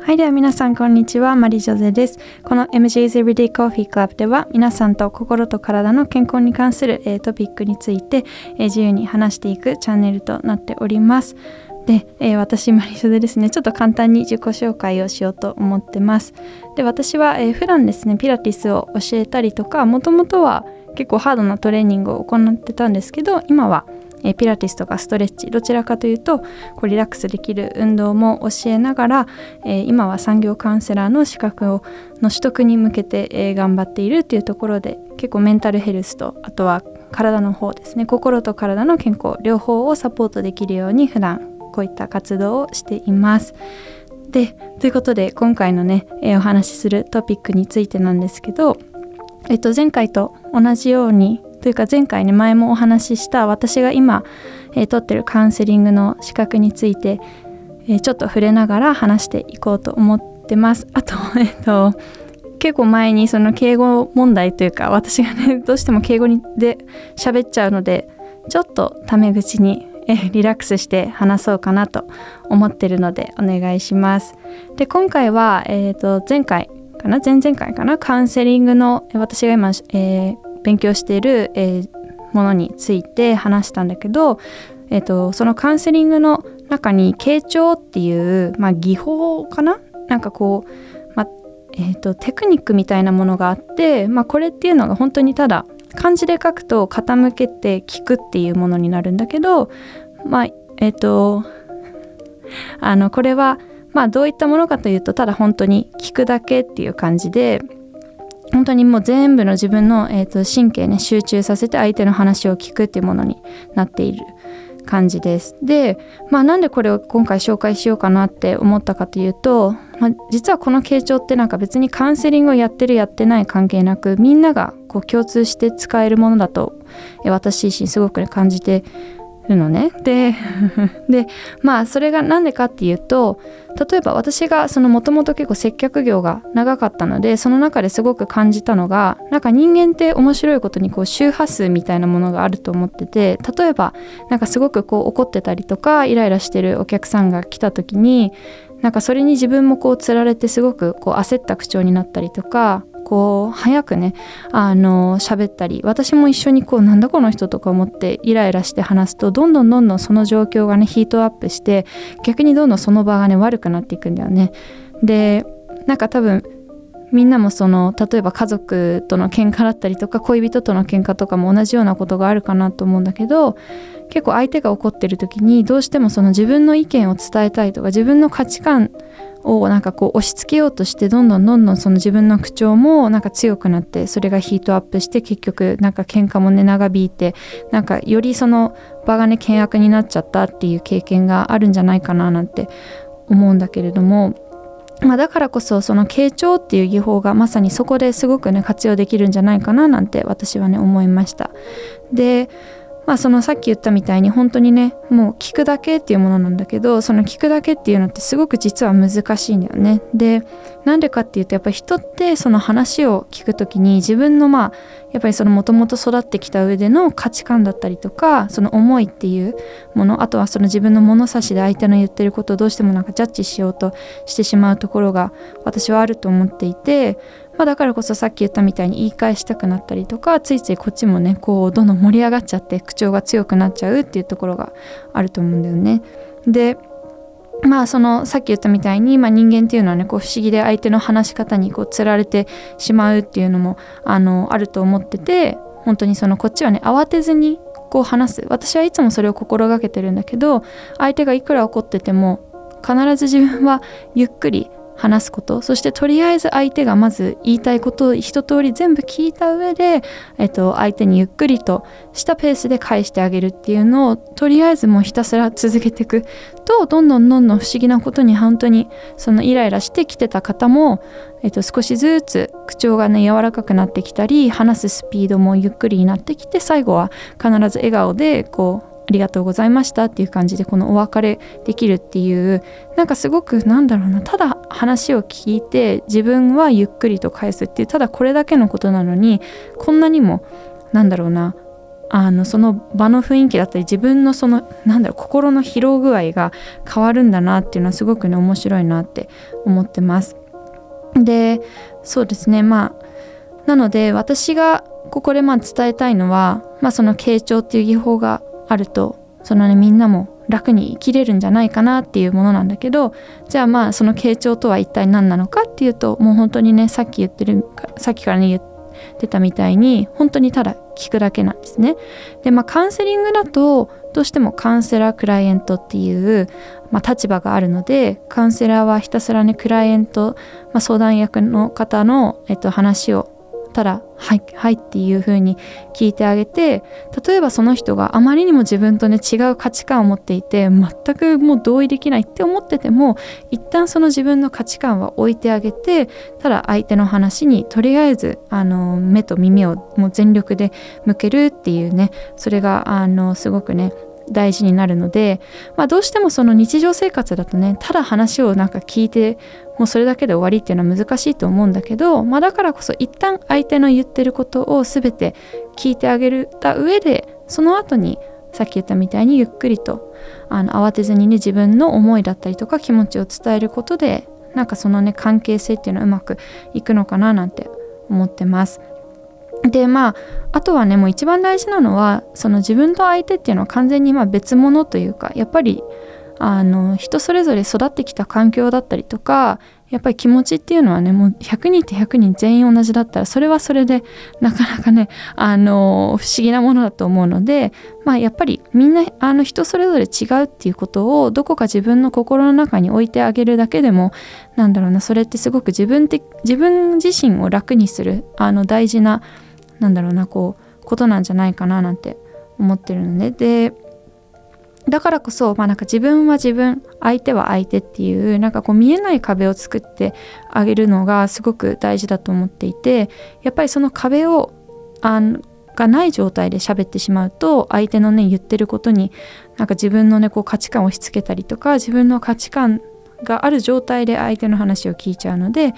はいでは皆さんこんにちは。マリジョゼです。この MJ's Everyday Coffee Club では皆さんと心と体の健康に関する、えートピックについて、えー自由に話していくチャンネルとなっております。で、えー私マリジョゼですね。ちょっと簡単に自己紹介をしようと思ってます。で私は、えー普段ですねピラティスを教えたりとかもともとは結構ハードなトレーニングを行ってたんですけど今はえピラティスとかストレッチどちらかというとこうリラックスできる運動も教えながら、え今は産業カウンセラーの資格をの取得に向けて、え頑張っているっていうところで結構メンタルヘルスとあとは体の方ですね心と体の健康両方をサポートできるように普段こういった活動をしています。でということで今回のね、えお話しするトピックについてなんですけど、えっと、前回と同じようにというか前回ね前もお話しした私が今、えー取ってるカウンセリングの資格について、えーちょっと触れながら話していこうと思ってます。あと,、えっと結構前にその敬語問題というか私がね どうしても敬語にで喋っちゃうのでちょっとタメ口にえリラックスして話そうかなと思ってるのでお願いします。で今回は、えー、と前回かな？前々回かな？カウンセリングの私が今、えー勉強している、えーものについて話したんだけど、えー、とそのカウンセリングの中に傾聴っていう、まあ、技法かな？なんかこう、まあえー、とテクニックみたいなものがあって、まあ、これっていうのが本当にただ漢字で書くと傾けて聞くっていうものになるんだけどまあえっ、とあのこれはまあどういったものかというとただ本当に聞くだけっていう感じで本当にもう全部の自分の、えー、と神経ね集中させて相手の話を聞くっていうものになっている感じです。でまあなんでこれを今回紹介しようかなって思ったかというと、まあ、実はこの傾聴ってなんか別にカウンセリングをやってるやってない関係なくみんながこう共通して使えるものだと私自身すごくね感じてるのね。で でまあそれが何でかっていうと例えば私がそのもともと結構接客業が長かったのでその中ですごく感じたのがなんか人間って面白いことにこう周波数みたいなものがあると思ってて例えばなんかすごくこう怒ってたりとかイライラしてるお客さんが来た時になんかそれに自分もこうつられてすごくこう焦った口調になったりとかこう早くねあの喋ったり私も一緒にこうなんだこの人とか思ってイライラして話すとどんどんどんどんその状況がねヒートアップして逆にどんどんその場がね悪くなっていくんだよね。でなんか多分みんなもその例えば家族との喧嘩だったりとか恋人との喧嘩とかも同じようなことがあるかなと思うんだけど結構相手が怒ってる時にどうしてもその自分の意見を伝えたいとか自分の価値観をなんかこう押し付けようとしてどんどんどんどんその自分の口調もなんか強くなってそれがヒートアップして結局なんか喧嘩もね長引いてなんかよりその場がね険悪になっちゃったっていう経験があるんじゃないかななんて思うんだけれどもまあ、だからこそその傾聴っていう技法がまさにそこですごくね活用できるんじゃないかななんて私はね思いました。でまあそのさっき言ったみたいに本当にねもう聞くだけっていうものなんだけどその聞くだけっていうのってすごく実は難しいんだよね。でなんでかっていうとやっぱり人ってその話を聞くときに自分のまあやっぱりそのもともと育ってきた上での価値観だったりとかその思いっていうものあとはその自分の物差しで相手の言ってることをどうしてもなんかジャッジしようとしてしまうところが私はあると思っていて、まあ、だからこそさっき言ったみたいに言い返したくなったりとかついついこっちもねこうどんどん盛り上がっちゃって口調が強くなっちゃうっていうところがあると思うんだよね。でまあそのさっき言ったみたいに、まあ、人間っていうのはねこう不思議で相手の話し方にこうつられてしまうっていうのもあのあると思ってて本当にそのこっちはね慌てずにこう話す私はいつもそれを心がけてるんだけど相手がいくら怒ってても必ず自分はゆっくり話すこと。そしてとりあえず相手がまず言いたいことを一通り全部聞いた上で、えっと、相手にゆっくりとしたペースで返してあげるっていうのをとりあえずもうひたすら続けていく。とどんどんどんどん不思議なことに本当にそのイライラしてきてた方も、えっと、少しずつ口調がね柔らかくなってきたり話すスピードもゆっくりになってきて最後は必ず笑顔でこうりがとうございましたっていう感じでこのお別れできるっていうなんかすごくなんだろうなただ話を聞いて自分はゆっくりと返すっていうただこれだけのことなのにこんなにもなんだろうなあのその場の雰囲気だったり自分のそのなんだろう心の疲労具合が変わるんだなっていうのはすごくね面白いなって思ってます。でそうですねまあなので私がここでまあ伝えたいのは、まあ、その傾聴っていう技法があるとそのねみんなも楽に生きれるんじゃないかなっていうものなんだけどじゃあまあその傾聴とは一体何なのかっていうともう本当にねさっき言ってるさっきからね言ってたみたいに本当にただ聞くだけなんですね。でまあカウンセリングだとどうしてもカウンセラークライエントっていう、まあ、立場があるのでカウンセラーはひたすらねクライエント、まあ、相談役の方の、えっと、話をたら「はいはい」っていう風に聞いてあげて例えばその人があまりにも自分とね違う価値観を持っていて全くもう同意できないって思ってても一旦その自分の価値観は置いてあげてただ相手の話にとりあえずあの目と耳をもう全力で向けるっていうねそれがあのすごくね大事になるので、まあ、どうしてもその日常生活だとねただ話をなんか聞いてもうそれだけで終わりっていうのは難しいと思うんだけど、まあ、だからこそ一旦相手の言ってることを全て聞いてあげた上でその後にさっき言ったみたいにゆっくりとあの慌てずにね自分の思いだったりとか気持ちを伝えることでなんかそのね関係性っていうのはうまくいくのかななんて思ってます。でまああとはねもう一番大事なのはその自分と相手っていうのは完全にま別物というかやっぱりあの人それぞれ育ってきた環境だったりとかやっぱり気持ちっていうのはねもう100人って100人全員同じだったらそれはそれでなかなかねあの不思議なものだと思うのでまあやっぱりみんなあの人それぞれ違うっていうことをどこか自分の心の中に置いてあげるだけでもなんだろうなそれってすごく自分的自分自身を楽にするあの大事ななんだろうなこうことなんじゃないかななんて思ってるのででだからこそ、まあ、なんか自分は自分相手は相手っていうなんかこう見えない壁を作ってあげるのがすごく大事だと思っていてやっぱりその壁をあがない状態で喋ってしまうと相手のね言ってることになんか自分のねこう価値観を押し付けたりとか自分の価値観がある状態で相手の話を聞いちゃうので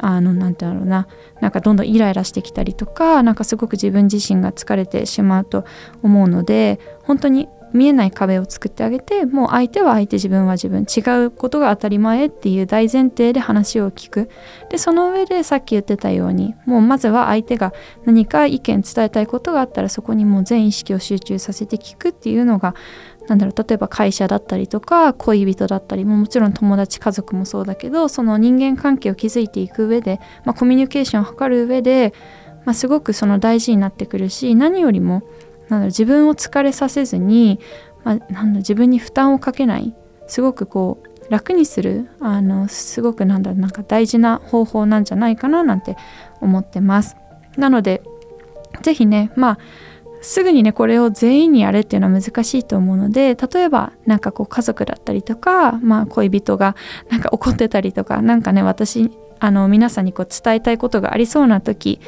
あのなんてだろうな。なんかどんどんイライラしてきたりとかなんかすごく自分自身が疲れてしまうと思うので本当に見えない壁を作ってあげてもう相手は相手自分は自分違うことが当たり前っていう大前提で話を聞く。でその上でさっき言ってたようにもうまずは相手が何か意見伝えたいことがあったらそこにもう全意識を集中させて聞くっていうのがなんだろう例えば会社だったりとか恋人だったりももちろん友達家族もそうだけどその人間関係を築いていく上で、まあ、コミュニケーションを図る上で、まあ、すごくその大事になってくるし何よりもなんだ自分を疲れさせずに、まあ、なんだ自分に負担をかけないすごくこう楽にするあのすごくなんだなんか大事な方法なんじゃないかななんて思ってます。なので是非ねまあすぐにねこれを全員にやれっていうのは難しいと思うので例えばなんかこう家族だったりとか、まあ、恋人がなんか怒ってたりとか何かね私あの皆さんにこう伝えたいことがありそうな時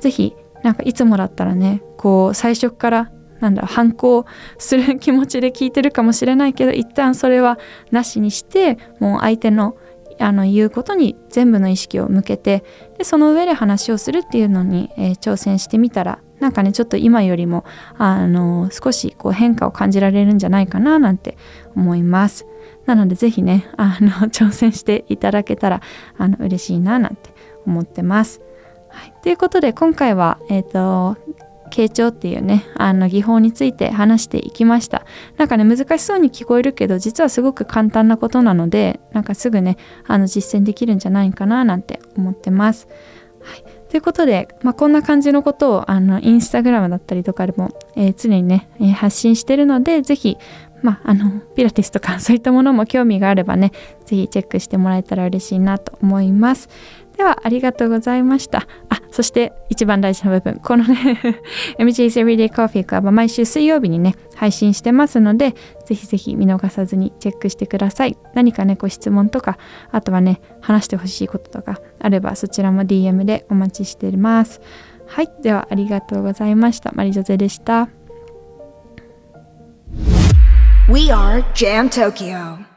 是非なんかいつもだったらねこう最初からなんだ反抗する気持ちで聞いてるかもしれないけど一旦それはなしにしてもう相手のあの言うことに全部の意識を向けてでその上で話をするっていうのに、えー、挑戦してみたらなんかねちょっと今よりもあの少しこう変化を感じられるんじゃないかななんて思います。なので是非ねあの 挑戦していただけたらあの嬉しいななんて思ってます。はい、ということで今回は、えーと、傾聴っていうねあの技法について話していきましたなんかね難しそうに聞こえるけど実はすごく簡単なことなのでなんかすぐねあの実践できるんじゃないかななんて思ってます。はいということで、まあ、こんな感じのことをあのインスタグラムだったりとかでも、えー、常にね、えー、発信してるので、ぜひ、まあ、あのピラティスとかそういったものも興味があればね、ぜひチェックしてもらえたら嬉しいなと思います。では、ありがとうございました。あ、そして一番大事な部分、このね MJ's Everyday Coffee Club は毎週水曜日にね、配信してますので、ぜひぜひ見逃さずにチェックしてください。何かね、ご質問とか、あとはね、話してほしいこととかあれば、そちらも DM でお待ちしています。はい、ではありがとうございました。マリジョゼでした。We are Jam Tokyo